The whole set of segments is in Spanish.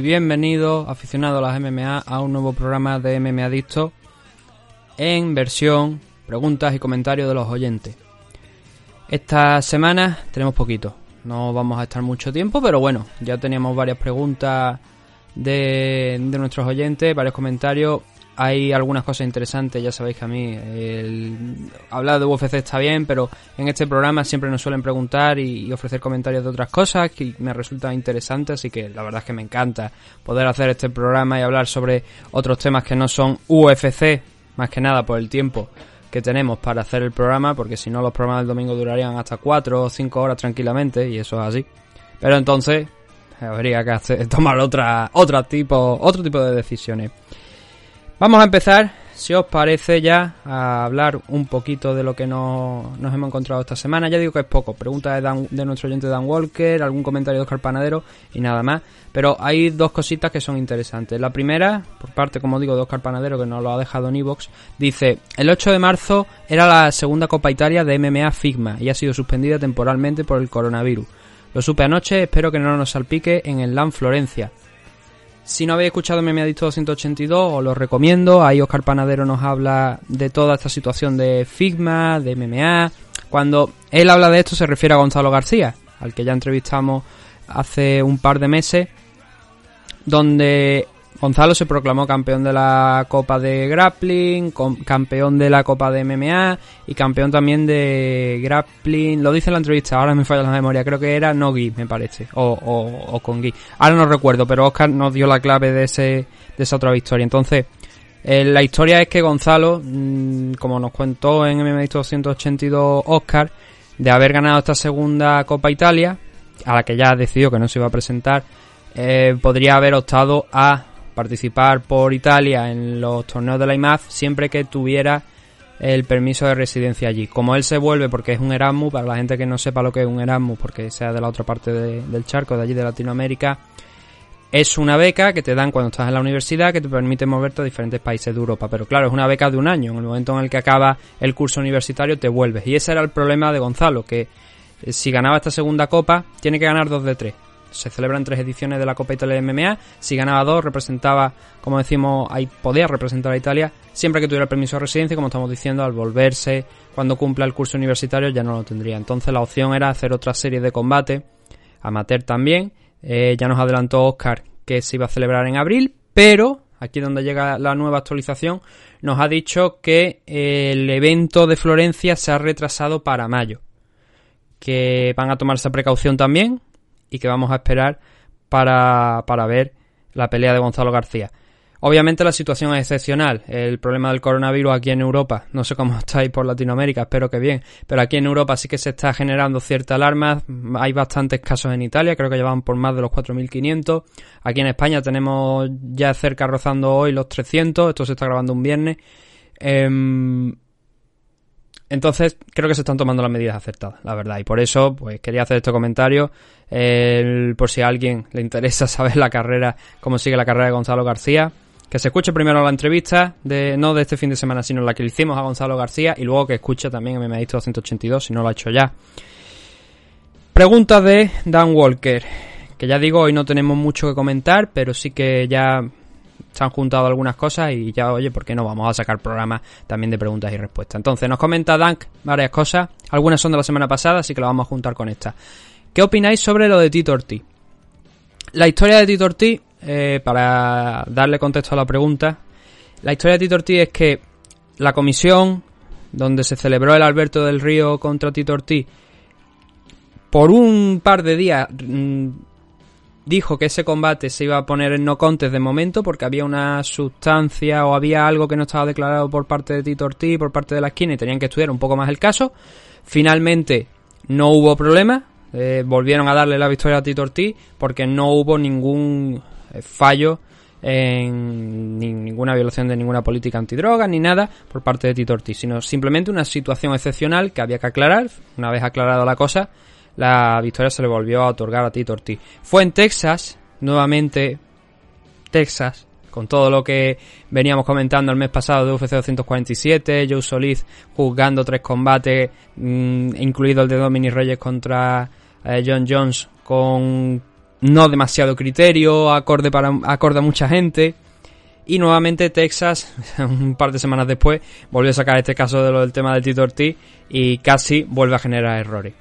Y bienvenidos, aficionados a las MMA, a un nuevo programa de MMA Adicto en versión preguntas y comentarios de los oyentes. Esta semana tenemos poquito, no vamos a estar mucho tiempo, pero bueno, ya teníamos varias preguntas de, de nuestros oyentes, varios comentarios. Hay algunas cosas interesantes, ya sabéis que a mí hablar de UFC está bien, pero en este programa siempre nos suelen preguntar y, ofrecer comentarios de otras cosas que me resulta interesante, así que la verdad es que me encanta poder hacer este programa y hablar sobre otros temas que no son UFC, más que nada por el tiempo que tenemos para hacer el programa, porque si no los programas del domingo durarían hasta 4 o 5 horas tranquilamente, y eso es así. Pero entonces habría que hacer, tomar otra, otra tipo, otro tipo de decisiones. Vamos a empezar, si os parece ya, a hablar un poquito de lo que nos, nos hemos encontrado esta semana. Ya digo que es poco, preguntas de, Dan- de nuestro oyente Dan Walker, algún comentario de Oscar Panadero y nada más. Pero hay dos cositas que son interesantes. La primera, por parte, como digo, de Oscar Panadero, que nos lo ha dejado en Evox, dice, el 8 de marzo era la segunda Copa Italia de MMA Figma y ha sido suspendida temporalmente por el coronavirus. Lo supe anoche, espero que no nos salpique en el LAN Florencia. Si no habéis escuchado MMA Adicto 282, os lo recomiendo. Ahí Oscar Panadero nos habla de toda esta situación de Figma, de MMA. Cuando él habla de esto se refiere a Gonzalo García, al que ya entrevistamos hace un par de meses, donde Gonzalo se proclamó campeón de la Copa de Grappling, campeón de la Copa de MMA y campeón también de Grappling. Lo dice la entrevista, ahora me falla la memoria, creo que era no Gui, me parece, o, o, o con Gui. Ahora no recuerdo, pero Oscar nos dio la clave de, ese, de esa otra victoria. Entonces, eh, la historia es que Gonzalo, mm, como nos contó en MMA 282 Oscar, de haber ganado esta segunda Copa Italia, a la que ya decidió que no se iba a presentar, eh, podría haber optado a participar por Italia en los torneos de la IMAF siempre que tuviera el permiso de residencia allí. Como él se vuelve porque es un Erasmus, para la gente que no sepa lo que es un Erasmus, porque sea de la otra parte de- del charco, de allí de Latinoamérica, es una beca que te dan cuando estás en la universidad que te permite moverte a diferentes países de Europa. Pero claro, es una beca de un año. En el momento en el que acaba el curso universitario te vuelves. Y ese era el problema de Gonzalo, que eh, si ganaba esta segunda copa, tiene que ganar dos de tres. Se celebran tres ediciones de la Copa Italia de MMA. Si ganaba dos, representaba, como decimos, ahí podía representar a Italia. Siempre que tuviera el permiso de residencia, como estamos diciendo, al volverse cuando cumpla el curso universitario ya no lo tendría. Entonces la opción era hacer otra serie de combate, amateur también. Eh, ya nos adelantó Oscar que se iba a celebrar en abril, pero aquí donde llega la nueva actualización, nos ha dicho que eh, el evento de Florencia se ha retrasado para mayo. Que van a tomar esa precaución también y que vamos a esperar para, para ver la pelea de Gonzalo García. Obviamente la situación es excepcional. El problema del coronavirus aquí en Europa, no sé cómo estáis por Latinoamérica, espero que bien, pero aquí en Europa sí que se está generando cierta alarma. Hay bastantes casos en Italia, creo que llevan por más de los 4.500. Aquí en España tenemos ya cerca rozando hoy los 300. Esto se está grabando un viernes. Em, entonces, creo que se están tomando las medidas acertadas, la verdad. Y por eso, pues quería hacer este comentario. Por si a alguien le interesa saber la carrera, cómo sigue la carrera de Gonzalo García. Que se escuche primero la entrevista, de, no de este fin de semana, sino la que le hicimos a Gonzalo García. Y luego que escuche también MMA 282, si no lo ha hecho ya. Pregunta de Dan Walker. Que ya digo, hoy no tenemos mucho que comentar, pero sí que ya se han juntado algunas cosas y ya, oye, ¿por qué no vamos a sacar programas también de preguntas y respuestas? Entonces, nos comenta Dank varias cosas. Algunas son de la semana pasada, así que las vamos a juntar con esta. ¿Qué opináis sobre lo de Tito Ortiz? La historia de Tito Ortiz, eh, para darle contexto a la pregunta, la historia de Tito Ortiz es que la comisión donde se celebró el Alberto del Río contra Tito Ortiz, por un par de días mm, dijo que ese combate se iba a poner en no contes de momento porque había una sustancia o había algo que no estaba declarado por parte de Tito Ortiz, por parte de la esquina y tenían que estudiar un poco más el caso. Finalmente no hubo problema, eh, volvieron a darle la victoria a Tito Ortiz porque no hubo ningún eh, fallo en ninguna violación de ninguna política antidroga ni nada por parte de Tito Ortiz, sino simplemente una situación excepcional que había que aclarar. Una vez aclarado la cosa, la victoria se le volvió a otorgar a Tito Ortiz. Fue en Texas, nuevamente Texas, con todo lo que veníamos comentando el mes pasado de UFC 247, Joe Solís juzgando tres combates, mm, incluido el de Dominic Reyes contra eh, John Jones, con no demasiado criterio, acorde, para, acorde a mucha gente. Y nuevamente Texas, un par de semanas después, volvió a sacar este caso del tema de Tito Ortiz y casi vuelve a generar errores.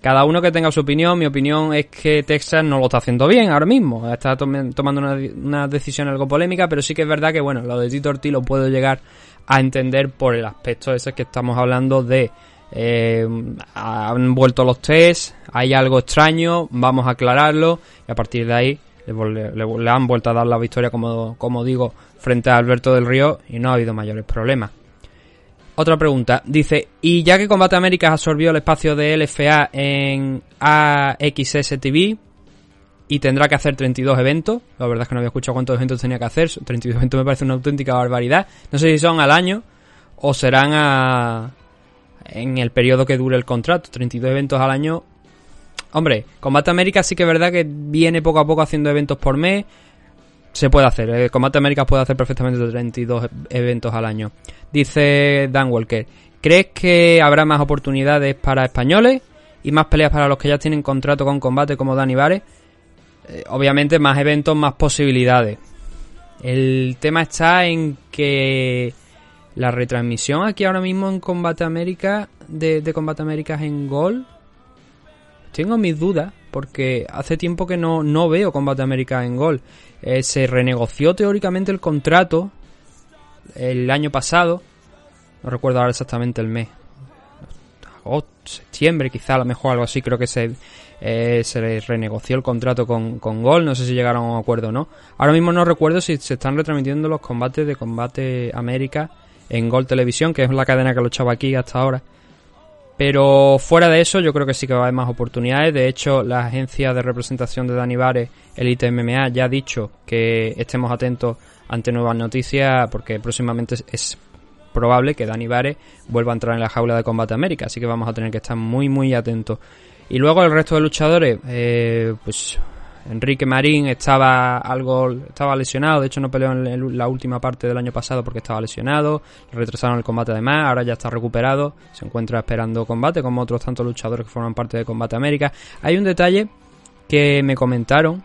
Cada uno que tenga su opinión, mi opinión es que Texas no lo está haciendo bien ahora mismo. Está tomando una, decisión algo polémica, pero sí que es verdad que, bueno, lo de Tito Ortiz lo puedo llegar a entender por el aspecto ese que estamos hablando de eh, han vuelto los test, hay algo extraño, vamos a aclararlo y a partir de ahí le, han vuelto a dar la victoria, como digo, frente a Alberto del Río y no ha habido mayores problemas. Otra pregunta, dice, y ya que Combate Américas absorbió el espacio de LFA en AXS TV y tendrá que hacer 32 eventos, la verdad es que no había escuchado cuántos eventos tenía que hacer, 32 eventos me parece una auténtica barbaridad, no sé si son al año o serán a, en el periodo que dure el contrato, 32 eventos al año. Hombre, Combate América sí que es verdad que viene poco a poco haciendo eventos por mes. Se puede hacer, eh, Combate América puede hacer perfectamente 32 eventos al año. Dice Dan Walker, ¿crees que habrá más oportunidades para españoles y más peleas para los que ya tienen contrato con combate como Dani Vares? Eh, obviamente más eventos, más posibilidades. El tema está en que la retransmisión aquí ahora mismo en Combate América, de, Combate América en Gol, tengo mis dudas, porque hace tiempo que no, no veo Combate América en Gol. Eh, se renegoció teóricamente el contrato el año pasado, no recuerdo ahora exactamente el mes, agosto, septiembre, quizá a lo mejor algo así, creo que se, eh, se renegoció el contrato con, con Gol, no sé si llegaron a un acuerdo o no. Ahora mismo no recuerdo si se están retransmitiendo los combates de Combate América en Gol Televisión, que es la cadena que lo echaba aquí hasta ahora. Pero fuera de eso, yo creo que sí que va a haber más oportunidades. De hecho, la agencia de representación de Dani Vares, Elite MMA, ya ha dicho que estemos atentos ante nuevas noticias, porque próximamente es probable que Dani Vares vuelva a entrar en la jaula de Combate América. Así que vamos a tener que estar muy, muy atentos. Y luego el resto de luchadores, eh, pues Enrique Marín estaba algo estaba lesionado, de hecho no peleó en la última parte del año pasado porque estaba lesionado, retrasaron el combate además, ahora ya está recuperado, se encuentra esperando combate como otros tantos luchadores que forman parte de Combate América. Hay un detalle que me comentaron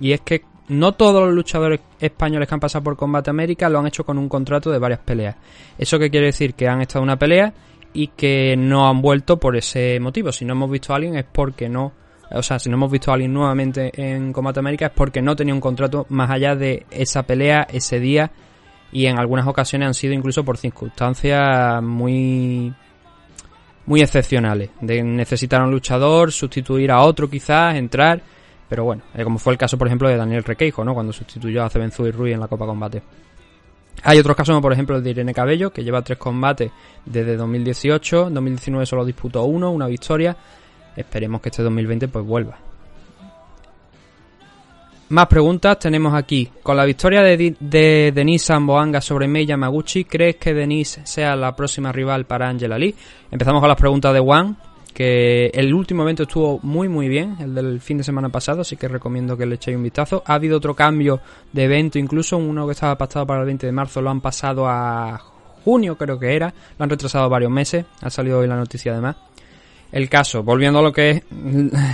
y es que no todos los luchadores españoles que han pasado por Combate América lo han hecho con un contrato de varias peleas. ¿Eso qué quiere decir? Que han estado en una pelea y que no han vuelto por ese motivo. Si no hemos visto a alguien es porque no o sea, si no hemos visto a alguien nuevamente en Combate América es porque no tenía un contrato más allá de esa pelea, ese día, y en algunas ocasiones han sido incluso por circunstancias muy muy excepcionales, de necesitar a un luchador, sustituir a otro quizás, entrar, pero bueno, eh, como fue el caso por ejemplo de Daniel Requeijo, ¿no? Cuando sustituyó a Cebenzu y Rui en la Copa Combate. Hay otros casos, como por ejemplo el de Irene Cabello, que lleva tres combates desde 2018, en 2019 solo disputó uno, una victoria, Esperemos que este 2020 pues vuelva. Más preguntas tenemos aquí. Con la victoria de, de Denise Samboanga sobre Mei Yamaguchi, ¿crees que Denise sea la próxima rival para Angela Lee? Empezamos con las preguntas de Juan, que el último evento estuvo muy muy bien, el del fin de semana pasado, así que recomiendo que le echéis un vistazo. Ha habido otro cambio de evento, incluso uno que estaba pactado para el 20 de marzo lo han pasado a junio, creo que era, lo han retrasado varios meses, ha salido hoy la noticia además el caso, volviendo a lo que es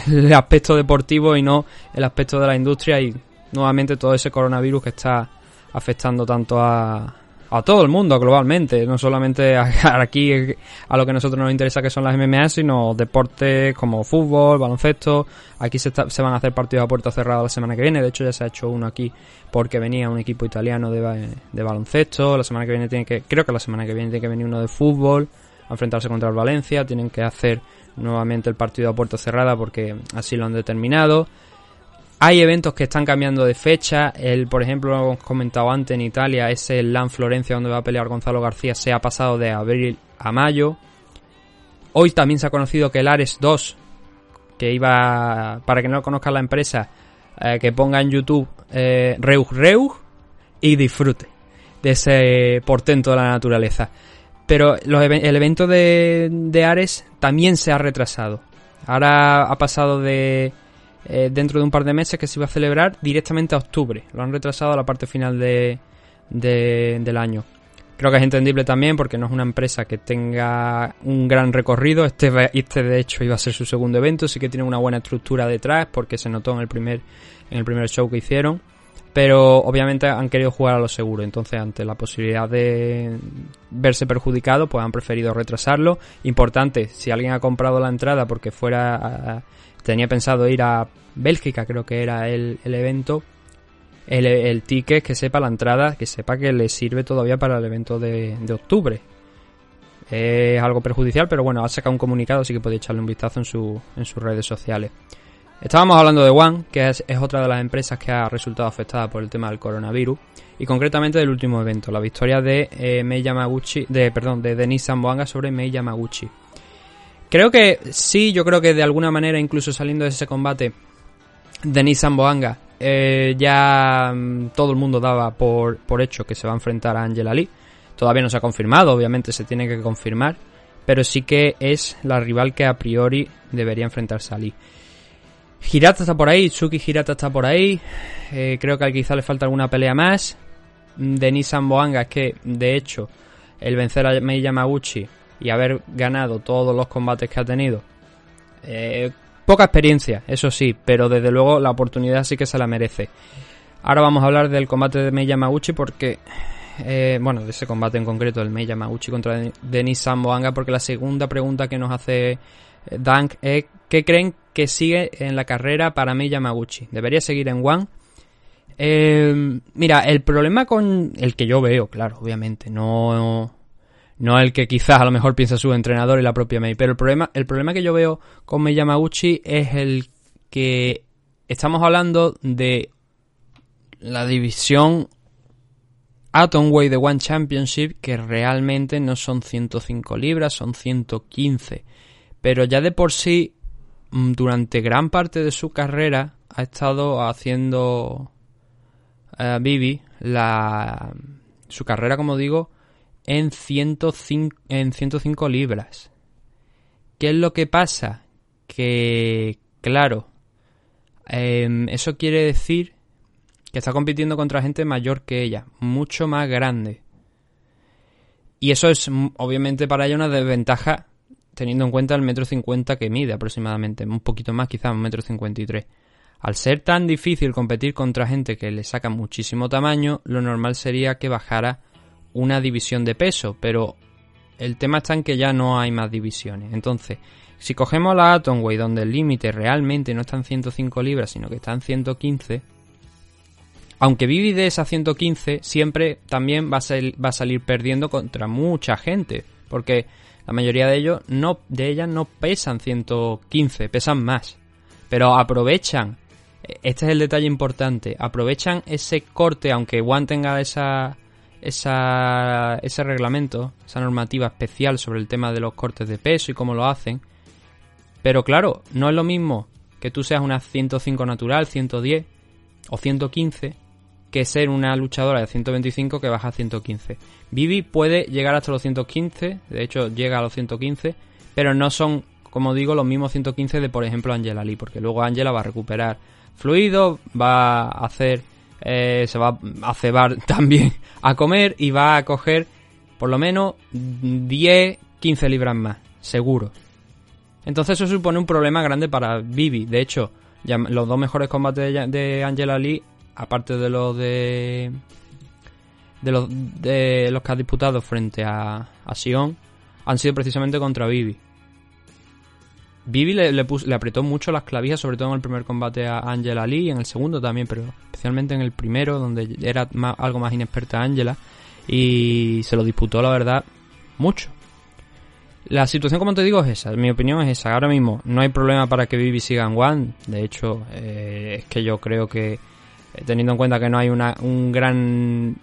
el aspecto deportivo y no el aspecto de la industria y nuevamente todo ese coronavirus que está afectando tanto a, a todo el mundo globalmente, no solamente aquí a lo que a nosotros nos interesa que son las MMA, sino deportes como fútbol, baloncesto. Aquí se, se van a hacer partidos a puerta cerrada la semana que viene, de hecho ya se ha hecho uno aquí porque venía un equipo italiano de, de baloncesto, la semana que viene tiene que, creo que la semana que viene tiene que venir uno de fútbol a enfrentarse contra el Valencia, tienen que hacer nuevamente el partido a puerta cerrada porque así lo han determinado. Hay eventos que están cambiando de fecha. El, por ejemplo, lo hemos comentado antes en Italia, ese LAN Florencia donde va a pelear Gonzalo García se ha pasado de abril a mayo. Hoy también se ha conocido que el Ares 2, que iba, para que no conozca la empresa, eh, que ponga en YouTube eh, Reug Reug y disfrute de ese portento de la naturaleza. Pero el evento de, de Ares también se ha retrasado. Ahora ha pasado de eh, dentro de un par de meses que se iba a celebrar directamente a octubre. Lo han retrasado a la parte final de, del año. Creo que es entendible también porque no es una empresa que tenga un gran recorrido. Este, este de hecho iba a ser su segundo evento, sí que tiene una buena estructura detrás porque se notó en el primer, en el primer show que hicieron. Pero obviamente han querido jugar a lo seguro, entonces ante la posibilidad de verse perjudicado, pues han preferido retrasarlo. Importante, si alguien ha comprado la entrada porque fuera tenía pensado ir a Bélgica, creo que era el, evento, el, ticket que sepa la entrada, que sepa que le sirve todavía para el evento de, octubre. Es algo perjudicial, pero bueno, ha sacado un comunicado, así que podéis echarle un vistazo en, su, en sus redes sociales. Estábamos hablando de One, que es, otra de las empresas que ha resultado afectada por el tema del coronavirus, y concretamente del último evento, la victoria de eh, Mei de, perdón, de Denis Samboanga sobre Mei Yamaguchi. Creo que sí, yo creo que de alguna manera, incluso saliendo de ese combate, Denis Samboanga, eh, ya mm, todo el mundo daba por, por hecho que se va a enfrentar a Angela Lee. Todavía no se ha confirmado, obviamente se tiene que confirmar, pero sí que es la rival que a priori debería enfrentarse a Lee. Hirata está por ahí, Tsuki Hirata está por ahí. Eh, creo que quizá le falta alguna pelea más. Denis Samboanga es que, de hecho, el vencer a Mei Yamaguchi y haber ganado todos los combates que ha tenido. Eh, poca experiencia, eso sí, pero desde luego la oportunidad sí que se la merece. Ahora vamos a hablar del combate de Mei Yamaguchi porque... Eh, bueno, de ese combate en concreto, el Mei Yamaguchi contra Denis Samboanga, porque la segunda pregunta que nos hace eh, Dank es ¿qué creen que sigue en la carrera para Mei Yamaguchi? ¿Debería seguir en One? mira, el problema con el que yo veo, claro, obviamente, no, no el que quizás a lo mejor piensa su entrenador y la propia Mei. Pero el problema, el problema que yo veo con Mei Yamaguchi es el que estamos hablando de la división Atomweight de One Championship que realmente no son 105 libras, son 115. Pero ya de por sí, durante gran parte de su carrera, ha estado haciendo uh, Bibi la, su carrera, como digo, en 105, en 105 libras. ¿Qué es lo que pasa? Que, claro, em, eso quiere decir que está compitiendo contra gente mayor que ella, mucho más grande. Y eso es obviamente para ella una desventaja teniendo en cuenta el metro cincuenta que mide aproximadamente, un poquito más quizás, un metro cincuenta y tres. Al ser tan difícil competir contra gente que le saca muchísimo tamaño, lo normal sería que bajara una división de peso, pero el tema está en que ya no hay más divisiones. Entonces, si cogemos la Atomweight, donde el límite realmente no está en 105 libras, sino que está en 115, aunque Vivi de esa 115, siempre también va a salir perdiendo contra mucha gente, porque la mayoría de ellos no, de ellas no pesan 115, pesan más. Pero aprovechan, este es el detalle importante, aprovechan ese corte, aunque One tenga esa, esa, ese reglamento, esa normativa especial sobre el tema de los cortes de peso y cómo lo hacen. Pero claro, no es lo mismo que tú seas una 105 natural, 110 o 115 que ser una luchadora de 125 que baja a 115. Vivi puede llegar hasta los 115, de hecho llega a los 115, pero no son, como digo, los mismos 115 de, por ejemplo, Angela Lee, porque luego Angela va a recuperar fluido, va a hacer eh, se va a cebar también a comer y va a coger por lo menos 10, 15 libras más, seguro. Entonces eso supone un problema grande para Vivi. De hecho, los dos mejores combates de, Angela Lee, aparte de los de de los, de los que ha disputado frente a, Sion, han sido precisamente contra Vivi. Vivi le, apretó mucho las clavijas, sobre todo en el primer combate a Angela Lee, y en el segundo también, pero especialmente en el primero, donde era algo más inexperta Angela, y se lo disputó, la verdad, mucho. La situación, como te digo, es esa. Mi opinión es esa. Ahora mismo no hay problema para que Vivi siga en One. De hecho, eh, es que yo creo que, teniendo en cuenta que no hay una, un gran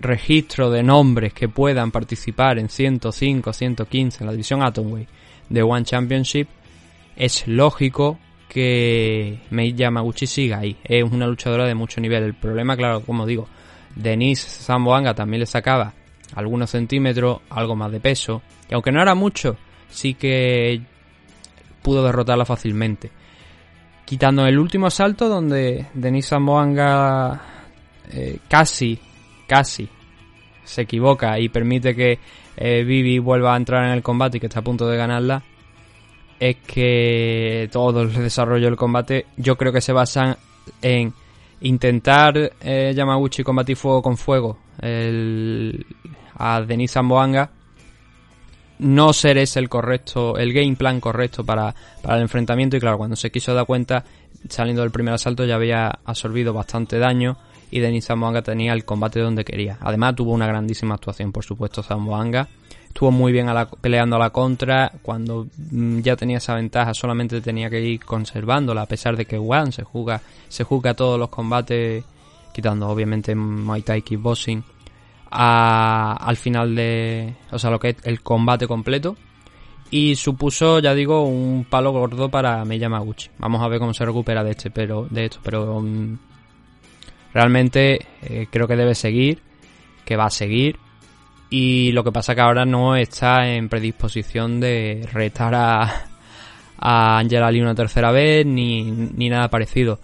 registro de nombres que puedan participar en 105, 115 en la división Atomway de One Championship, es lógico que Mei Yamaguchi siga ahí. Es una luchadora de mucho nivel. El problema, claro, como digo, Denise Zamboanga también le sacaba algunos centímetros, algo más de peso. Y aunque no era mucho, sí que pudo derrotarla fácilmente. Quitando el último asalto donde Denise Zamboanga eh, casi, casi se equivoca y permite que eh, Vivi vuelva a entrar en el combate y que está a punto de ganarla, es que todo el desarrollo del combate yo creo que se basan en intentar eh, Yamaguchi combatir fuego con fuego. El, a Denis Zamboanga no ser ese el correcto, el game plan correcto para, para el enfrentamiento y claro, cuando se quiso dar cuenta, saliendo del primer asalto ya había absorbido bastante daño y Denis Zamboanga tenía el combate donde quería. Además tuvo una grandísima actuación, por supuesto, Zamboanga. Estuvo muy bien peleando a la contra, cuando mm, ya tenía esa ventaja solamente tenía que ir conservándola, a pesar de que One se juega, se juega todos los combates, quitando obviamente Muay Thai Kickboxing, al final de, o sea, lo que es el combate completo. Y supuso, ya digo, un palo gordo para Mei Yamaguchi. Vamos a ver cómo se recupera de este, pero de esto, pero um, realmente eh, creo que debe seguir, que va a seguir. Y lo que pasa que ahora no está en predisposición de retar a, a Angela Lee una tercera vez ni, ni nada parecido.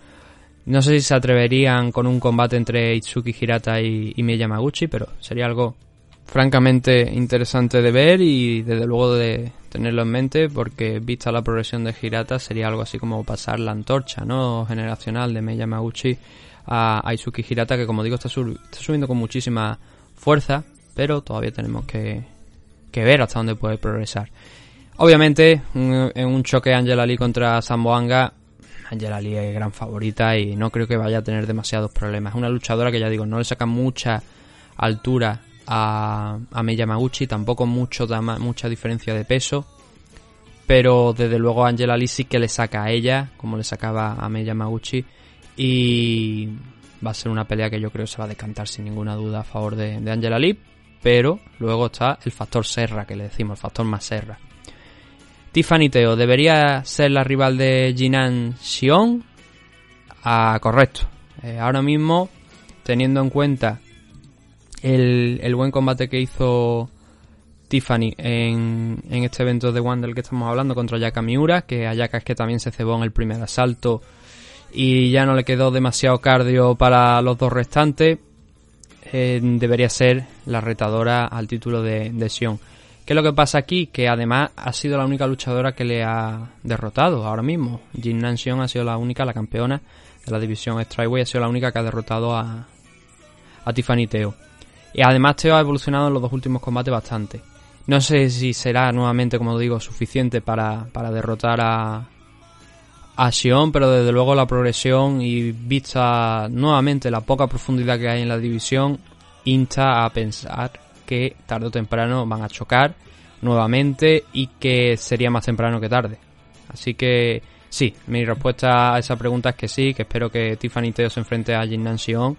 No sé si se atreverían con un combate entre Itsuki Hirata y, y Yamaguchi, pero sería algo francamente interesante de ver y desde luego de tenerlo en mente porque vista la progresión de Hirata sería algo así como pasar la antorcha no generacional de Miyamaguchi a, a Hirata que como digo está, subiendo con muchísima fuerza pero todavía tenemos que, que ver hasta dónde puede progresar. Obviamente en un choque Angela Lee contra Samboanga Angela Lee es gran favorita y no creo que vaya a tener demasiados problemas. Es una luchadora que ya digo, no le saca mucha altura a, a Miyamaguchi, tampoco mucho, mucha diferencia de peso. Pero desde luego Angela Lee sí que le saca a ella, como le sacaba a Miyamaguchi. Y va a ser una pelea que yo creo se va a decantar sin ninguna duda a favor de, de Angela Lee. Pero luego está el factor Serra, que le decimos, el factor más Serra. Tiffany Teo, ¿debería ser la rival de Jinan Xion? Ah, correcto. Eh, ahora mismo, teniendo en cuenta el, buen combate que hizo Tiffany en, este evento de One del que estamos hablando contra Ayaka Miura, que Ayaka es que también se cebó en el primer asalto y ya no le quedó demasiado cardio para los dos restantes, eh, debería ser la retadora al título de, de Xion. ¿Qué es lo que pasa aquí? Que además ha sido la única luchadora que le ha derrotado ahora mismo. Jin Nanxion ha sido la única, la campeona de la división Strikeway, ha sido la única que ha derrotado a, a Tiffany Teo. Y además Teo ha evolucionado en los dos últimos combates bastante. No sé si será nuevamente, como digo, suficiente para, para derrotar a, a Sion, pero desde luego la progresión y vista nuevamente la poca profundidad que hay en la división, insta a pensar que tarde o temprano van a chocar nuevamente y que sería más temprano que tarde. Así que sí, mi respuesta a esa pregunta es que sí, que espero que Tiffany Teo se enfrente a Jin Sion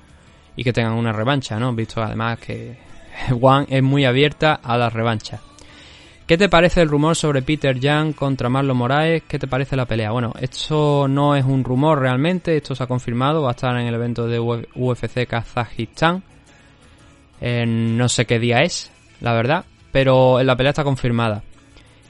y que tengan una revancha, ¿no? Visto además que One es muy abierta a las revanchas. ¿Qué te parece el rumor sobre Peter Young contra Marlon Moraes? ¿Qué te parece la pelea? Bueno, esto no es un rumor realmente, esto se ha confirmado, va a estar en el evento de UFC Kazajistán no sé qué día es, la verdad, pero la pelea está confirmada.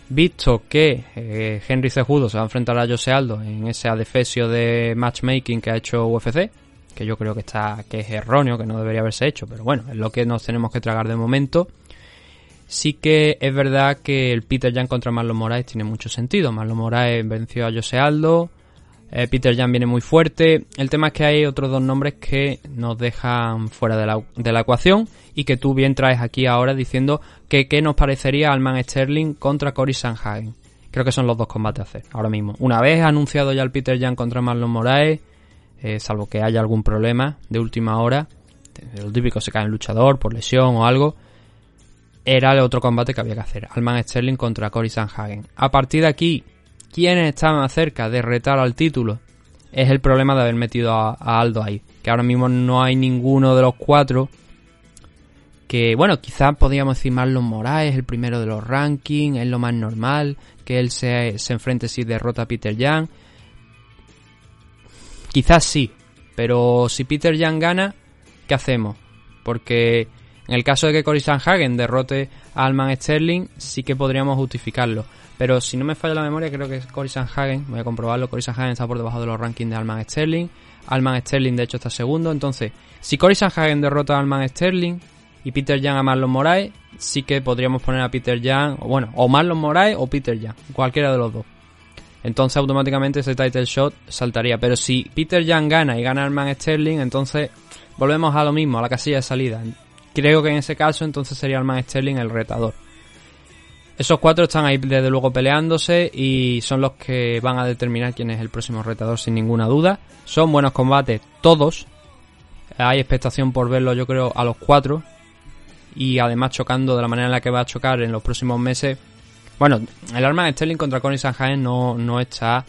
Visto que eh, Henry Cejudo se va a enfrentar a Jose Aldo en ese adefesio de matchmaking que ha hecho UFC, que yo creo que está que es erróneo, que no debería haberse hecho, pero bueno, es lo que nos tenemos que tragar de momento. Sí que es verdad que el Peter Jan contra Marlon Moraes tiene mucho sentido. Marlon Moraes venció a Jose Aldo, eh, Peter Jan viene muy fuerte. El tema es que hay otros dos nombres que nos dejan fuera de la, de la ecuación y que tú bien traes aquí ahora diciendo que qué nos parecería Alman Sterling contra Cory Sanhagen. Creo que son los dos combates a hacer ahora mismo. Una vez anunciado ya el Peter Jan contra Marlon Moraes, eh, salvo que haya algún problema de última hora, lo típico se cae en luchador por lesión o algo, era el otro combate que había que hacer. Alman Sterling contra Cory Sanhagen. A partir de aquí, ¿quiénes estaban cerca de retar al título? Es el problema de haber metido a, Aldo ahí. Que ahora mismo no hay ninguno de los cuatro. Que, bueno, quizás podríamos decir Marlon Moraes, el primero de los rankings, es lo más normal. Que él se, se enfrente si derrota a Peter Young. Quizás sí. Pero si Peter Young gana, ¿qué hacemos? Porque en el caso de que Cory Sanhagen derrote a Alman Sterling, sí que podríamos justificarlo. Pero si no me falla la memoria, creo que Cory Sanhagen, voy a comprobarlo, Cory Sanhagen está por debajo de los rankings de Alman Sterling. Alman Sterling, de hecho, está segundo. Entonces, si Cory Sanhagen derrota a Alman Sterling y Peter Young a Marlon Moraes, sí que podríamos poner a Peter Young, o bueno, o Marlon Moraes o Peter Young, cualquiera de los dos. Entonces automáticamente ese title shot saltaría. Pero si Peter Young gana y gana Alman Sterling, entonces volvemos a lo mismo, a la casilla de salida. Creo que en ese caso entonces sería Alman Sterling el retador. Esos cuatro están ahí desde luego peleándose y son los que van a determinar quién es el próximo retador sin ninguna duda. Son buenos combates todos. Hay expectación por verlo yo creo a los cuatro. Y además chocando de la manera en la que va a chocar en los próximos meses. Bueno, el Alman Sterling contra Connie Sanjaen no, no está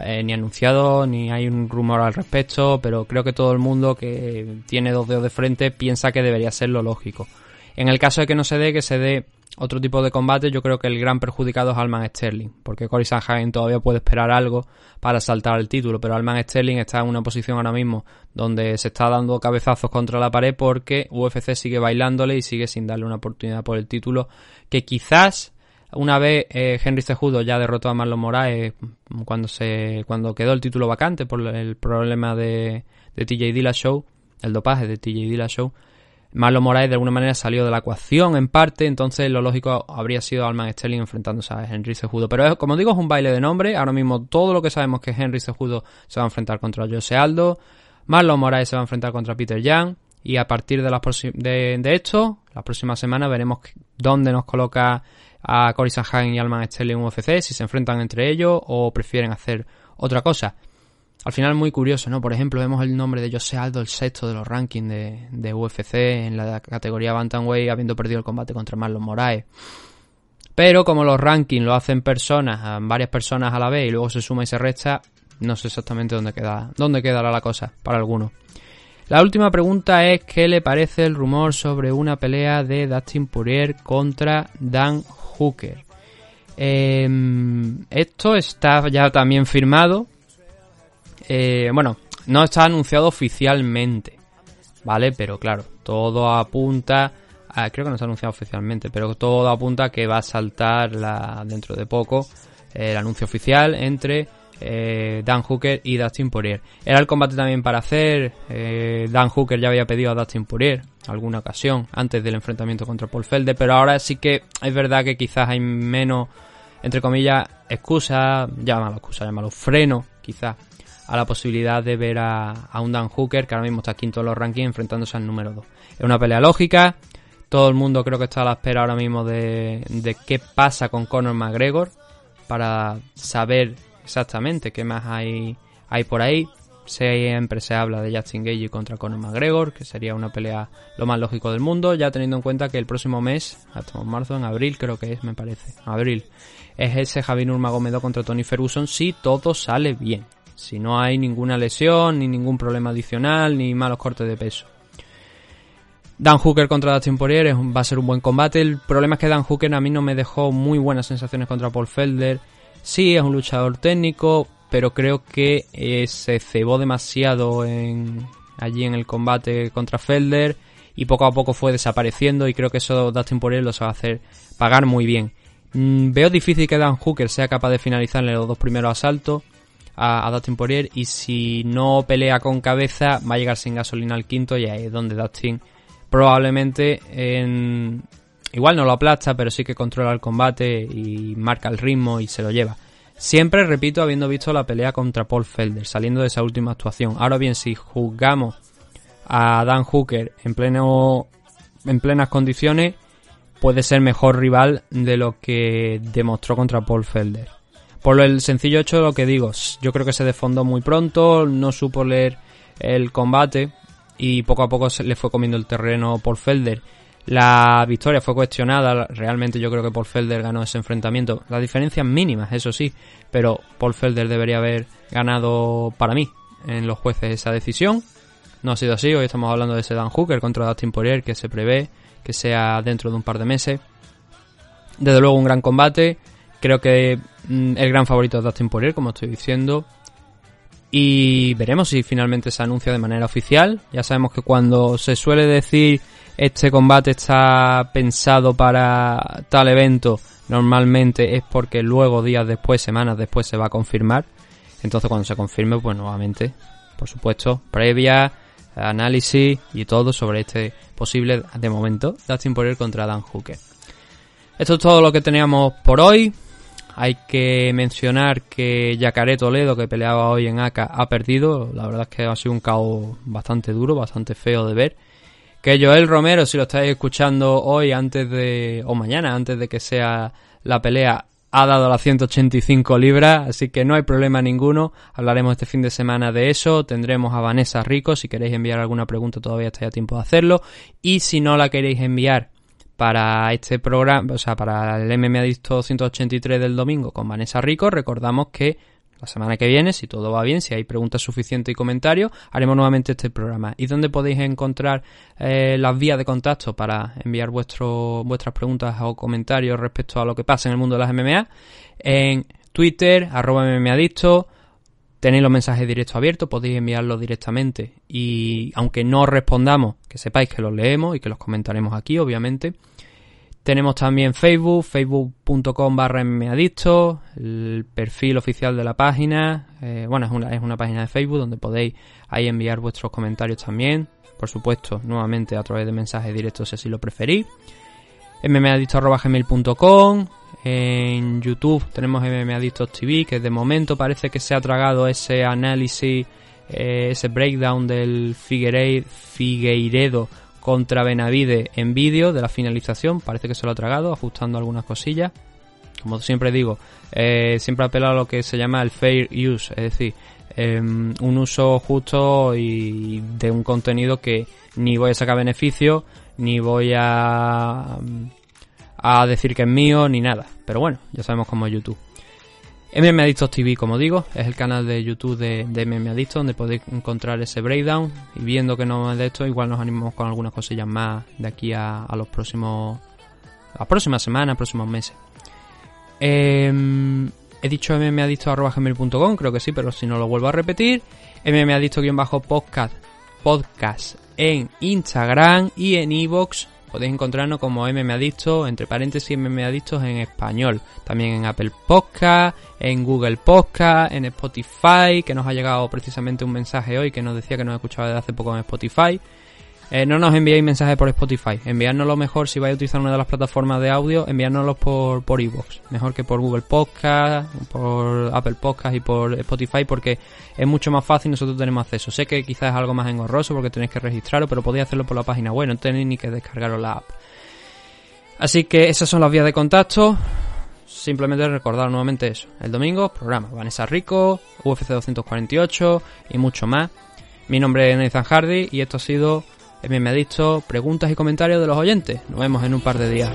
eh, ni anunciado, ni hay un rumor al respecto, pero creo que todo el mundo que tiene dos dedos de frente piensa que debería ser lo lógico. En el caso de que no se dé, que se dé otro tipo de combate, yo creo que el gran perjudicado es Alman Sterling, porque Cory Sanhagen todavía puede esperar algo para saltar el título, pero Alman Sterling está en una posición ahora mismo donde se está dando cabezazos contra la pared porque UFC sigue bailándole y sigue sin darle una oportunidad por el título que quizás una vez eh, Henry Cejudo ya derrotó a Marlon Moraes cuando se cuando quedó el título vacante por el problema de, de TJ Dillashaw, el dopaje de TJ Dillashaw, Marlon Moraes de alguna manera salió de la ecuación en parte, entonces lo lógico habría sido Alman Sterling enfrentándose a Henry Cejudo. Pero como digo, es un baile de nombre. Ahora mismo todo lo que sabemos que Henry Cejudo se va a enfrentar contra Jose Aldo, Marlon Moraes se va a enfrentar contra Peter Young. Y a partir de, las de, esto, la próxima semana veremos dónde nos coloca a Cory Sanhagen y Alman Sterling UFC, si se enfrentan entre ellos o prefieren hacer otra cosa. Al final muy curioso, ¿no? Por ejemplo, vemos el nombre de Jose Aldo, el sexto de los rankings de, de UFC en la categoría Bantamweight, habiendo perdido el combate contra Marlon Moraes. Pero como los rankings lo hacen personas, varias personas a la vez, y luego se suma y se resta, no sé exactamente dónde queda, dónde quedará la cosa para algunos. La última pregunta es ¿qué le parece el rumor sobre una pelea de Dustin Poirier contra Dan Hooker? Em, esto está ya también firmado. Eh, bueno, no está anunciado oficialmente, ¿vale? Pero claro, todo apunta... Creo que no está anunciado oficialmente, pero todo apunta a que va a saltar dentro de poco el anuncio oficial entre eh, Dan Hooker y Dustin Poirier. Era el combate también para hacer. Eh, Dan Hooker ya había pedido a Dustin Poirier alguna ocasión antes del enfrentamiento contra Paul Felder, pero ahora sí que es verdad que quizás hay menos, entre comillas, excusa, llámalo excusa, llámalo freno, quizás, a la posibilidad de ver a, un Dan Hooker que ahora mismo está quinto en los rankings enfrentándose al número 2. Es una pelea lógica. Todo el mundo creo que está a la espera ahora mismo de, de qué pasa con Conor McGregor para saber exactamente qué más hay, hay por ahí. Siempre se habla de Justin Gage contra Conor McGregor, que sería una pelea lo más lógico del mundo, ya teniendo en cuenta que el próximo mes, hasta marzo, en abril creo que es, me parece, abril, es ese Javier Nurmagomedov contra Tony Ferguson si todo sale bien, si no hay ninguna lesión, ni ningún problema adicional, ni malos cortes de peso. Dan Hooker contra Dustin Poirier va a ser un buen combate. El problema es que Dan Hooker a mí no me dejó muy buenas sensaciones contra Paul Felder. Sí, es un luchador técnico, pero creo que eh, se cebó demasiado en, allí en el combate contra Felder y poco a poco fue desapareciendo y creo que eso Dustin Poirier lo va a hacer pagar muy bien. Mm, veo difícil que Dan Hooker sea capaz de finalizar los dos primeros asaltos a, a, Dustin Poirier y si no pelea con cabeza va a llegar sin gasolina al quinto y ahí es donde Dustin probablemente en, Igual no lo aplasta, pero sí que controla el combate y marca el ritmo y se lo lleva. Siempre, repito, habiendo visto la pelea contra Paul Felder, saliendo de esa última actuación. Ahora bien, si juzgamos a Dan Hooker en pleno en plenas condiciones, puede ser mejor rival de lo que demostró contra Paul Felder. Por el sencillo hecho lo que digo, yo creo que se desfondó muy pronto, no supo leer el combate y poco a poco se le fue comiendo el terreno Paul Felder. La victoria fue cuestionada, realmente yo creo que Paul Felder ganó ese enfrentamiento. Las diferencias mínimas, eso sí, pero Paul Felder debería haber ganado para mí en los jueces esa decisión. No ha sido así, hoy estamos hablando de ese Dan Hooker contra Dustin Poirier que se prevé que sea dentro de un par de meses. Desde luego un gran combate, creo que mm, el gran favorito es Dustin Poirier, como estoy diciendo. Y veremos si finalmente se anuncia de manera oficial. Ya sabemos que cuando se suele decir este combate está pensado para tal evento, normalmente es porque luego días después, semanas después se va a confirmar. Entonces cuando se confirme, pues nuevamente, por supuesto, previa, análisis y todo sobre este posible, de momento, Dustin Poirier contra Dan Hooker. Esto es todo lo que teníamos por hoy. Hay que mencionar que Yacaré Toledo, que peleaba hoy en ACA, ha perdido. La verdad es que ha sido un caos bastante duro, bastante feo de ver. Que Joel Romero, si lo estáis escuchando hoy, antes de. o mañana, antes de que sea la pelea, ha dado las 185 libras, así que no hay problema ninguno. Hablaremos este fin de semana de eso. Tendremos a Vanessa Rico. Si queréis enviar alguna pregunta, todavía estáis a tiempo de hacerlo. Y si no la queréis enviar para este programa, o sea, para el MMA Adicto 183 del domingo con Vanessa Rico, recordamos que la semana que viene, si todo va bien, si hay preguntas suficientes y comentarios, haremos nuevamente este programa. ¿Y dónde podéis encontrar eh, las vías de contacto para enviar vuestro, vuestras preguntas o comentarios respecto a lo que pasa en el mundo de las MMA? En Twitter, arroba MMAdicto, tenéis los mensajes directos abiertos, podéis enviarlos directamente y aunque no respondamos, que sepáis que los leemos y que los comentaremos aquí, obviamente. Tenemos también Facebook, facebook.com barra mmadicto, el perfil oficial de la página. Eh, bueno, es una, es una página de Facebook donde podéis ahí enviar vuestros comentarios también. Por supuesto, nuevamente a través de mensajes directos si así lo preferís. mmadicto.gmail.com En YouTube tenemos mmadictos TV, que de momento parece que se ha tragado ese análisis, eh, ese breakdown del Figueiredo contra Benavide en vídeo de la finalización. Parece que se lo ha tragado, ajustando algunas cosillas. Como siempre digo, eh, siempre apelo a lo que se llama el fair use, es decir, em, un uso justo y de un contenido que ni voy a sacar beneficio, ni voy a, a decir que es mío, ni nada. Pero bueno, ya sabemos cómo es YouTube. MM Adictos TV, como digo, es el canal de YouTube de, de MM Adictos donde podéis encontrar ese breakdown y viendo que no es de esto, igual nos animamos con algunas cosillas más de aquí a, los próximos, a las próximas semanas, próximos meses. Em, he dicho mmadictos.gmail.com, creo que sí, pero si no lo vuelvo a repetir. mmadicto-podcast podcast en Instagram y en iVoox Podéis encontrarnos como MM Adicto, entre paréntesis MM Adictos en español. También en Apple Podcast, en Google Podcast, en Spotify, que nos ha llegado precisamente un mensaje hoy que nos decía que nos escuchaba desde hace poco en Spotify. Eh, no nos enviéis mensajes por Spotify. Enviárnoslo mejor si vais a utilizar una de las plataformas de audio, enviárnoslos por, por. Mejor que por Google Podcast, por Apple Podcast y por Spotify porque es mucho más fácil nosotros tenemos acceso. Sé que quizás es algo más engorroso porque tenéis que registrarlo, pero podéis hacerlo por la página web, no tenéis ni que descargaros la app. Así que esas son las vías de contacto. Simplemente recordar nuevamente eso. El domingo, programa Vanessa Rico, UFC 248 y mucho más. Mi nombre es Nathan Hardy y esto ha sido MMAdictos, preguntas y comentarios de los oyentes. Nos vemos en un par de días.